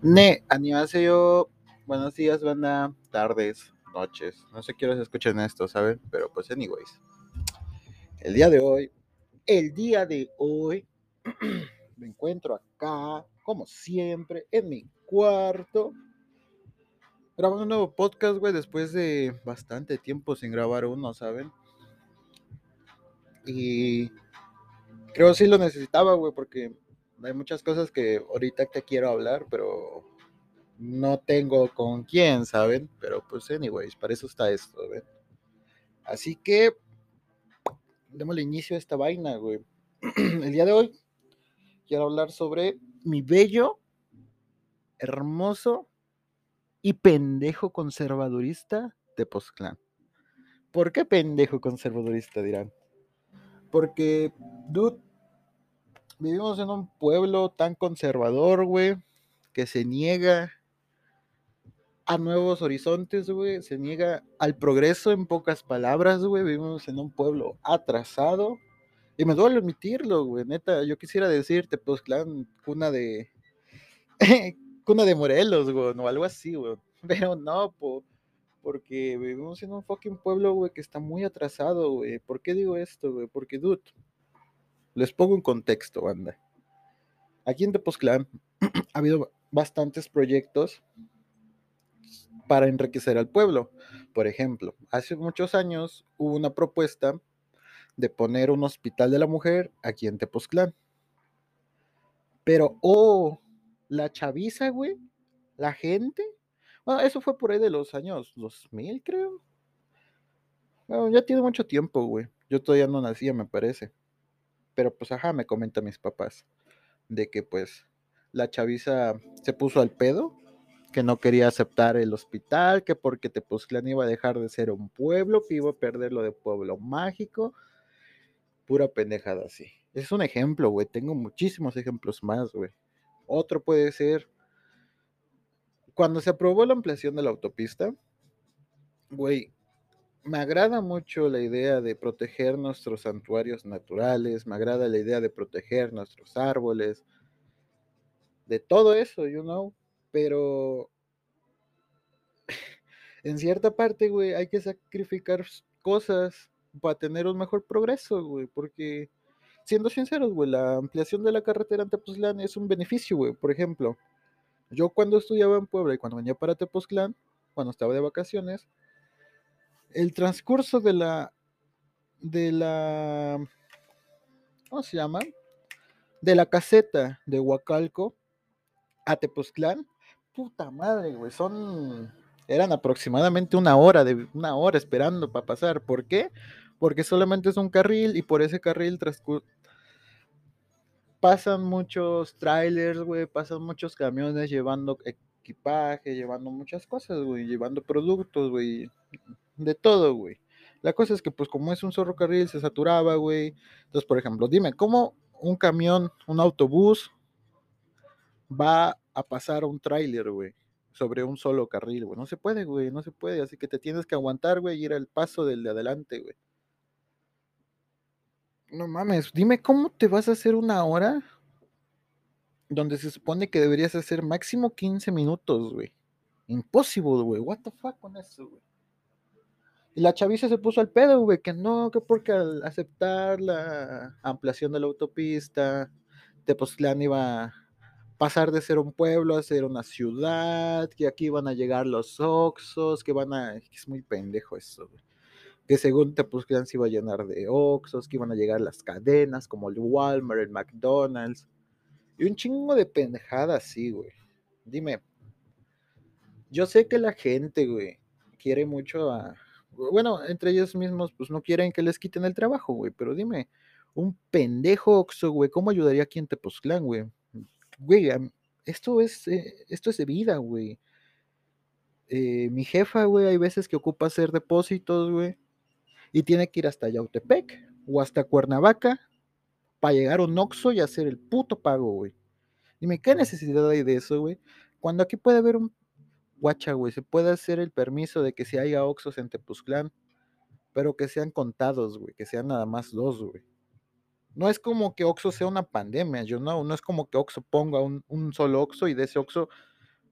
Ne, yo. Buenos días, banda. Tardes, noches. No sé quién escuchen esto, ¿saben? Pero pues, anyways. El día de hoy, el día de hoy, me encuentro acá, como siempre, en mi cuarto. Grabando un nuevo podcast, güey, después de bastante tiempo sin grabar uno, ¿saben? Y creo que sí lo necesitaba, güey, porque hay muchas cosas que ahorita te quiero hablar, pero no tengo con quién, ¿saben? Pero pues, anyways, para eso está esto, ¿ven? Así que, démosle inicio a esta vaina, güey. El día de hoy quiero hablar sobre mi bello, hermoso y pendejo conservadurista de Postclan. ¿Por qué pendejo conservadurista, dirán? Porque, dude, vivimos en un pueblo tan conservador, güey, que se niega a nuevos horizontes, güey, se niega al progreso en pocas palabras, güey, vivimos en un pueblo atrasado. Y me duele admitirlo, güey, neta, yo quisiera decirte, pues, clan, cuna de... cuna de Morelos, güey, o algo así, güey. Pero no, po, porque vivimos en un fucking pueblo, güey, que está muy atrasado, güey. ¿Por qué digo esto, güey? Porque, dude, les pongo un contexto, banda. Aquí en Tepoztlán ha habido bastantes proyectos para enriquecer al pueblo. Por ejemplo, hace muchos años hubo una propuesta de poner un hospital de la mujer aquí en Tepoztlán. Pero, oh, la chaviza, güey, la gente. Bueno, eso fue por ahí de los años 2000, creo. Bueno, ya tiene mucho tiempo, güey. Yo todavía no nacía, me parece. Pero pues ajá, me comentan mis papás de que pues la chaviza se puso al pedo, que no quería aceptar el hospital, que porque Tepoztlán iba a dejar de ser un pueblo, que iba a perder lo de pueblo mágico. Pura pendejada así. Es un ejemplo, güey. Tengo muchísimos ejemplos más, güey. Otro puede ser cuando se aprobó la ampliación de la autopista, güey, me agrada mucho la idea de proteger nuestros santuarios naturales, me agrada la idea de proteger nuestros árboles, de todo eso, you know, pero en cierta parte, güey, hay que sacrificar cosas para tener un mejor progreso, güey, porque siendo sinceros, güey, la ampliación de la carretera en Tepoztlán es un beneficio, güey, por ejemplo, yo cuando estudiaba en Puebla y cuando venía para Tepoztlán, cuando estaba de vacaciones, el transcurso de la de la ¿cómo se llama? De la caseta de Huacalco a Tepoztlán, puta madre, güey, son eran aproximadamente una hora de una hora esperando para pasar. ¿Por qué? Porque solamente es un carril y por ese carril pasan muchos trailers, güey, pasan muchos camiones llevando equipaje, llevando muchas cosas, güey, llevando productos, güey, de todo, güey. La cosa es que, pues, como es un carril, se saturaba, güey. Entonces, por ejemplo, dime, ¿cómo un camión, un autobús va a pasar un tráiler, güey, sobre un solo carril, güey? No se puede, güey, no se puede. Así que te tienes que aguantar, güey, y ir al paso del de adelante, güey. No mames, dime, ¿cómo te vas a hacer una hora donde se supone que deberías hacer máximo 15 minutos, güey? Imposible, güey. What the fuck con eso, güey. Y la chaviza se puso al pedo, güey, que no, que porque al aceptar la ampliación de la autopista, Tepoztlán iba a pasar de ser un pueblo a ser una ciudad, que aquí van a llegar los Oxos, que van a... Es muy pendejo eso, güey. Que según Tepoztlán se iba a llenar de Oxos, que iban a llegar las cadenas como el Walmart, el McDonald's. Y un chingo de pendejadas así, güey. Dime, yo sé que la gente, güey, quiere mucho a, bueno, entre ellos mismos, pues no quieren que les quiten el trabajo, güey, pero dime, un pendejo Oxo, güey, ¿cómo ayudaría aquí en Tepoztlán, güey? Güey, esto es, eh, esto es de vida, güey. Eh, mi jefa, güey, hay veces que ocupa hacer depósitos, güey, y tiene que ir hasta Yautepec o hasta Cuernavaca para llegar a un Oxxo y hacer el puto pago, güey. Dime, ¿qué necesidad hay de eso, güey? Cuando aquí puede haber un guacha, güey, se puede hacer el permiso de que si haya Oxos en Tepuzclán, pero que sean contados, güey, que sean nada más dos, güey. No es como que Oxo sea una pandemia, yo no, no es como que Oxo ponga un, solo Oxo y de ese Oxo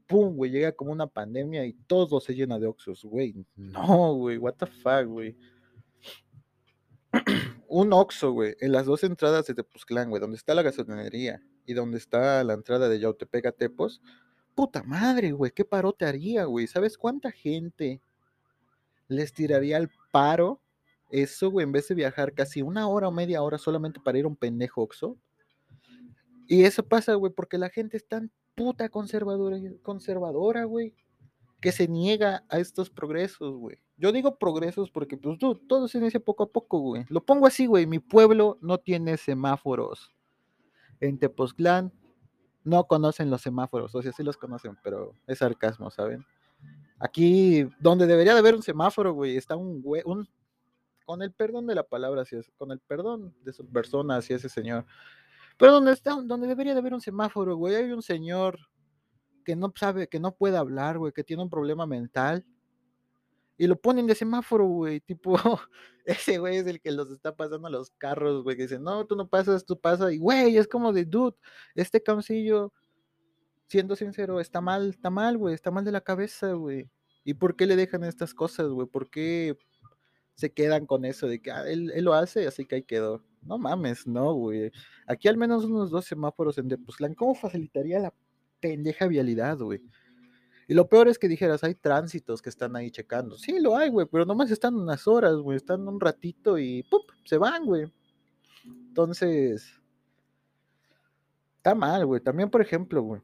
pum, güey, llega como una pandemia y todo se llena de Oxxos, güey. No, güey, what the fuck, güey. un Oxxo, güey, en las dos entradas de Tepoztlán, güey, donde está la gasolinería y donde está la entrada de Yautepec a Tepos, puta madre, güey, qué paro te haría, güey. ¿Sabes cuánta gente les tiraría al paro eso, güey, en vez de viajar casi una hora o media hora solamente para ir a un pendejo Oxxo? Y eso pasa, güey, porque la gente es tan puta conservadora, conservadora, güey, que se niega a estos progresos, güey. Yo digo progresos porque, pues, todo se inicia poco a poco, güey. Lo pongo así, güey. Mi pueblo no tiene semáforos. En Tepoztlán no conocen los semáforos, o sea, sí los conocen, pero es sarcasmo, ¿saben? Aquí, donde debería de haber un semáforo, güey, está un güey, un, con el perdón de la palabra, con el perdón de su persona hacia ese señor. Pero donde está, donde debería de haber un semáforo, güey, hay un señor que no sabe, que no puede hablar, güey, que tiene un problema mental. Y lo ponen de semáforo, güey, tipo, ese güey es el que los está pasando a los carros, güey, que dice, no, tú no pasas, tú pasas, y güey, es como de, dude, este camcillo, siendo sincero, está mal, está mal, güey, está mal de la cabeza, güey. ¿Y por qué le dejan estas cosas, güey? ¿Por qué se quedan con eso de que ah, él, él, lo hace, así que ahí quedó? No mames, no, güey. Aquí al menos unos dos semáforos en Depoztlán, ¿cómo facilitaría la pendeja vialidad, güey? Y lo peor es que dijeras, hay tránsitos que están ahí checando. Sí, lo hay, güey, pero nomás están unas horas, güey, están un ratito y ¡pup! se van, güey. Entonces, está mal, güey. También, por ejemplo, güey,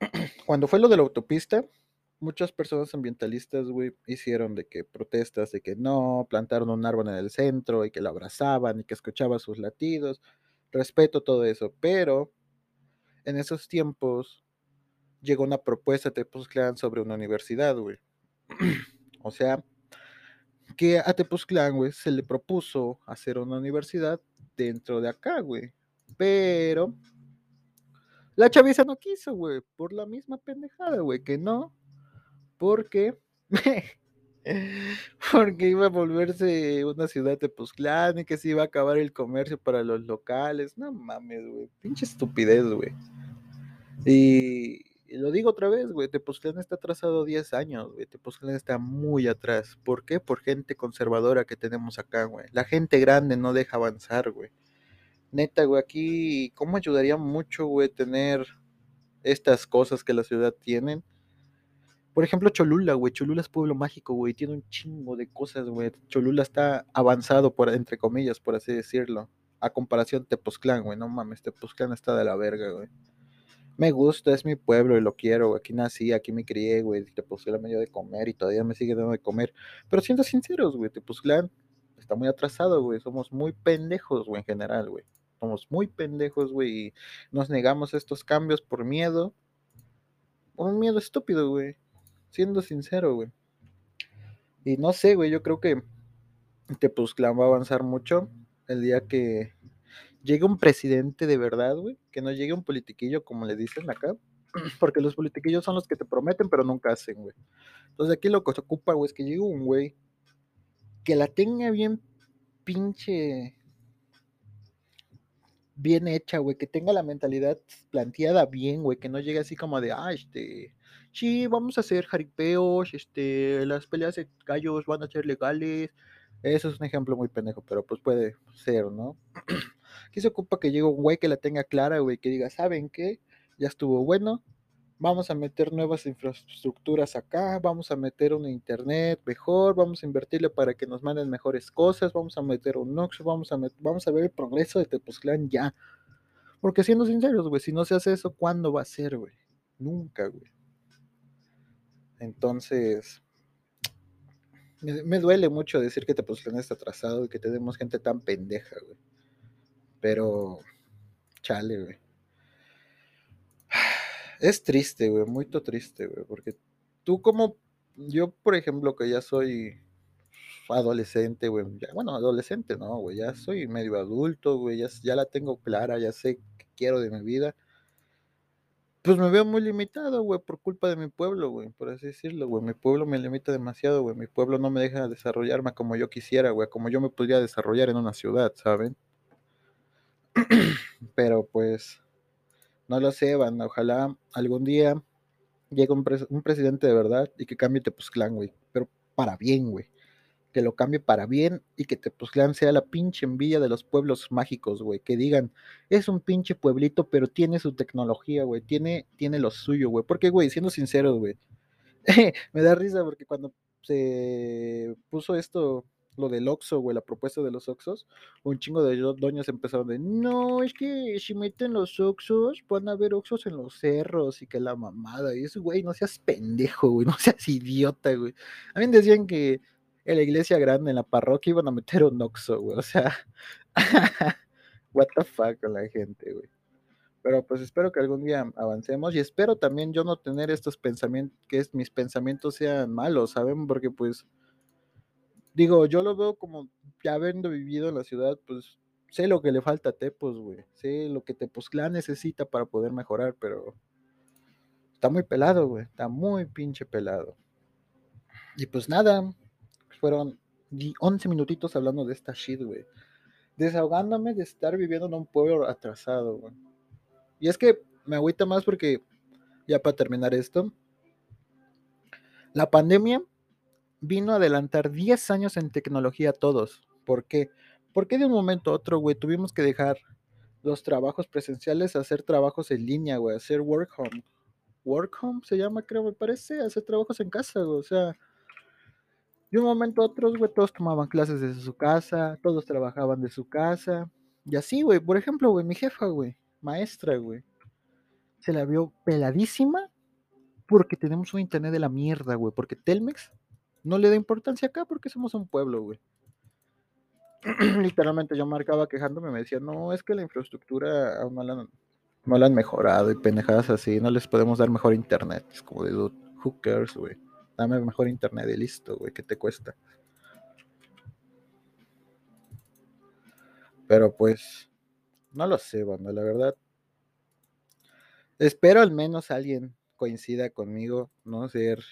cuando fue lo de la autopista, muchas personas ambientalistas, güey, hicieron de que protestas de que no, plantaron un árbol en el centro y que lo abrazaban y que escuchaba sus latidos. Respeto todo eso, pero en esos tiempos llegó una propuesta de Tepoztlán sobre una universidad, güey. o sea, que a Tepoztlán, güey, se le propuso hacer una universidad dentro de acá, güey. Pero la chaviza no quiso, güey, por la misma pendejada, güey, que no, porque porque iba a volverse una ciudad de Tepoztlán y que se iba a acabar el comercio para los locales. No mames, güey, pinche estupidez, güey. Y, lo digo otra vez, güey, Tepoztlán está atrasado 10 años, güey. Tepoztlán está muy atrás. ¿Por qué? Por gente conservadora que tenemos acá, güey. La gente grande no deja avanzar, güey. Neta, güey, aquí, ¿cómo ayudaría mucho, güey, tener estas cosas que la ciudad tienen? Por ejemplo, Cholula, güey. Cholula es pueblo mágico, güey. Tiene un chingo de cosas, güey. Cholula está avanzado, por, entre comillas, por así decirlo. A comparación de Tepoztlán, güey. No mames, Tepoztlán está de la verga, güey me gusta, es mi pueblo y lo quiero, aquí nací, aquí me crié, güey, la medio de comer y todavía me sigue dando de comer. Pero siendo sinceros, güey, Tepoztlán está muy atrasado, güey, somos muy pendejos, güey, en general, güey. Somos muy pendejos, güey, y nos negamos a estos cambios por miedo. Un miedo estúpido, güey. Siendo sincero, güey. Y no sé, güey, yo creo que Tepoztlán va a avanzar mucho el día que llegue un presidente de verdad, güey, que no llegue un politiquillo como le dicen acá, porque los politiquillos son los que te prometen pero nunca hacen, güey. Entonces aquí lo que se ocupa, güey, es que llegue un güey que la tenga bien pinche bien hecha, güey, que tenga la mentalidad planteada bien, güey, que no llegue así como de, ah, este, sí, vamos a hacer jaripeos, este, las peleas de gallos van a ser legales. Eso es un ejemplo muy pendejo, pero pues puede ser, ¿no? Aquí se ocupa que llegue un güey que la tenga clara, güey, que diga, ¿saben qué? Ya estuvo bueno, vamos a meter nuevas infraestructuras acá, vamos a meter un internet mejor, vamos a invertirle para que nos manden mejores cosas, vamos a meter un Nox, vamos a, vamos a ver el progreso de Tepoztlán ya. Porque siendo sinceros, güey, si no se hace eso, ¿cuándo va a ser, güey? Nunca, güey. Entonces, me, duele mucho decir que Tepoztlán está atrasado y que tenemos gente tan pendeja, güey. Pero, chale, güey. Es triste, güey, muy triste, güey, porque tú como, yo por ejemplo, que ya soy adolescente, güey, bueno, adolescente, no, güey, ya soy medio adulto, güey, ya, la tengo clara, ya sé qué quiero de mi vida. Pues me veo muy limitado, güey, por culpa de mi pueblo, güey, por así decirlo, güey. Mi pueblo me limita demasiado, güey. Mi pueblo no me deja desarrollarme como yo quisiera, güey, como yo me podría desarrollar en una ciudad, ¿saben? Pero pues, no lo sé. Ojalá algún día llega un, pres un presidente de verdad y que cambie Tepoztlán, güey, pero para bien, güey. Que lo cambie para bien y que Tepoztlán sea la pinche envidia de los pueblos mágicos, güey. Que digan, es un pinche pueblito, pero tiene su tecnología, güey. Tiene, tiene lo suyo, güey. Porque, güey, siendo sinceros, güey. me da risa porque cuando se puso esto lo del Oxxo, güey, la propuesta de los Oxxos, un chingo de doñas empezaron de, no, es que si meten los Oxxos, van a haber Oxxos en los cerros y que la mamada, y eso, güey, no seas pendejo, güey, no seas idiota, güey. A mí decían que en la iglesia grande, en la parroquia, iban a meter un Oxxo, güey, o sea, what the fuck con la gente, güey. Pero pues espero que algún día avancemos y espero también yo no tener estos pensamientos, que mis pensamientos sean malos, ¿saben? Porque pues digo, yo lo veo como ya habiendo vivido en la ciudad, pues sé lo que le falta a Tepos, güey. Sé lo que Tepoztlán necesita para poder mejorar, pero está muy pelado, güey. Está muy pinche pelado. Y pues nada, fueron 11 minutitos hablando de esta shit, güey. Desahogándome de estar viviendo en un pueblo atrasado, güey. Y es que me agüita más porque, ya para terminar esto, la pandemia vino a adelantar 10 años en tecnología a todos. ¿Por qué? Porque de un momento a otro, güey, tuvimos que dejar los trabajos presenciales a hacer trabajos en línea, güey, hacer work home. Work home se llama, creo, me parece, hacer trabajos en casa, güey, o sea, de un momento a otro, güey, todos tomaban clases desde su casa, todos trabajaban de su casa, y así, güey, por ejemplo, güey, mi jefa, güey, maestra, güey, se la vio peladísima porque tenemos un internet de la mierda, güey, porque Telmex no le da importancia acá porque somos un pueblo, güey. Literalmente yo marcaba quejándome, me decía, no, es que la infraestructura aún no la, han mejorado y pendejadas así, no les podemos dar mejor internet. Es como de, who cares, güey. Dame mejor internet y listo, güey, ¿qué te cuesta? Pero pues, no lo sé, banda, la verdad. Espero al menos alguien coincida conmigo, no ser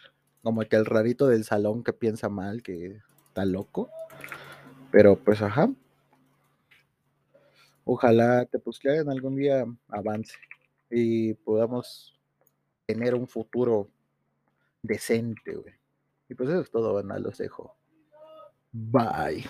como que el rarito del salón que piensa mal, que está loco. Pero pues ajá. Ojalá te en algún día avance y podamos tener un futuro decente, güey. Y pues eso es todo, bueno, los dejo. Bye.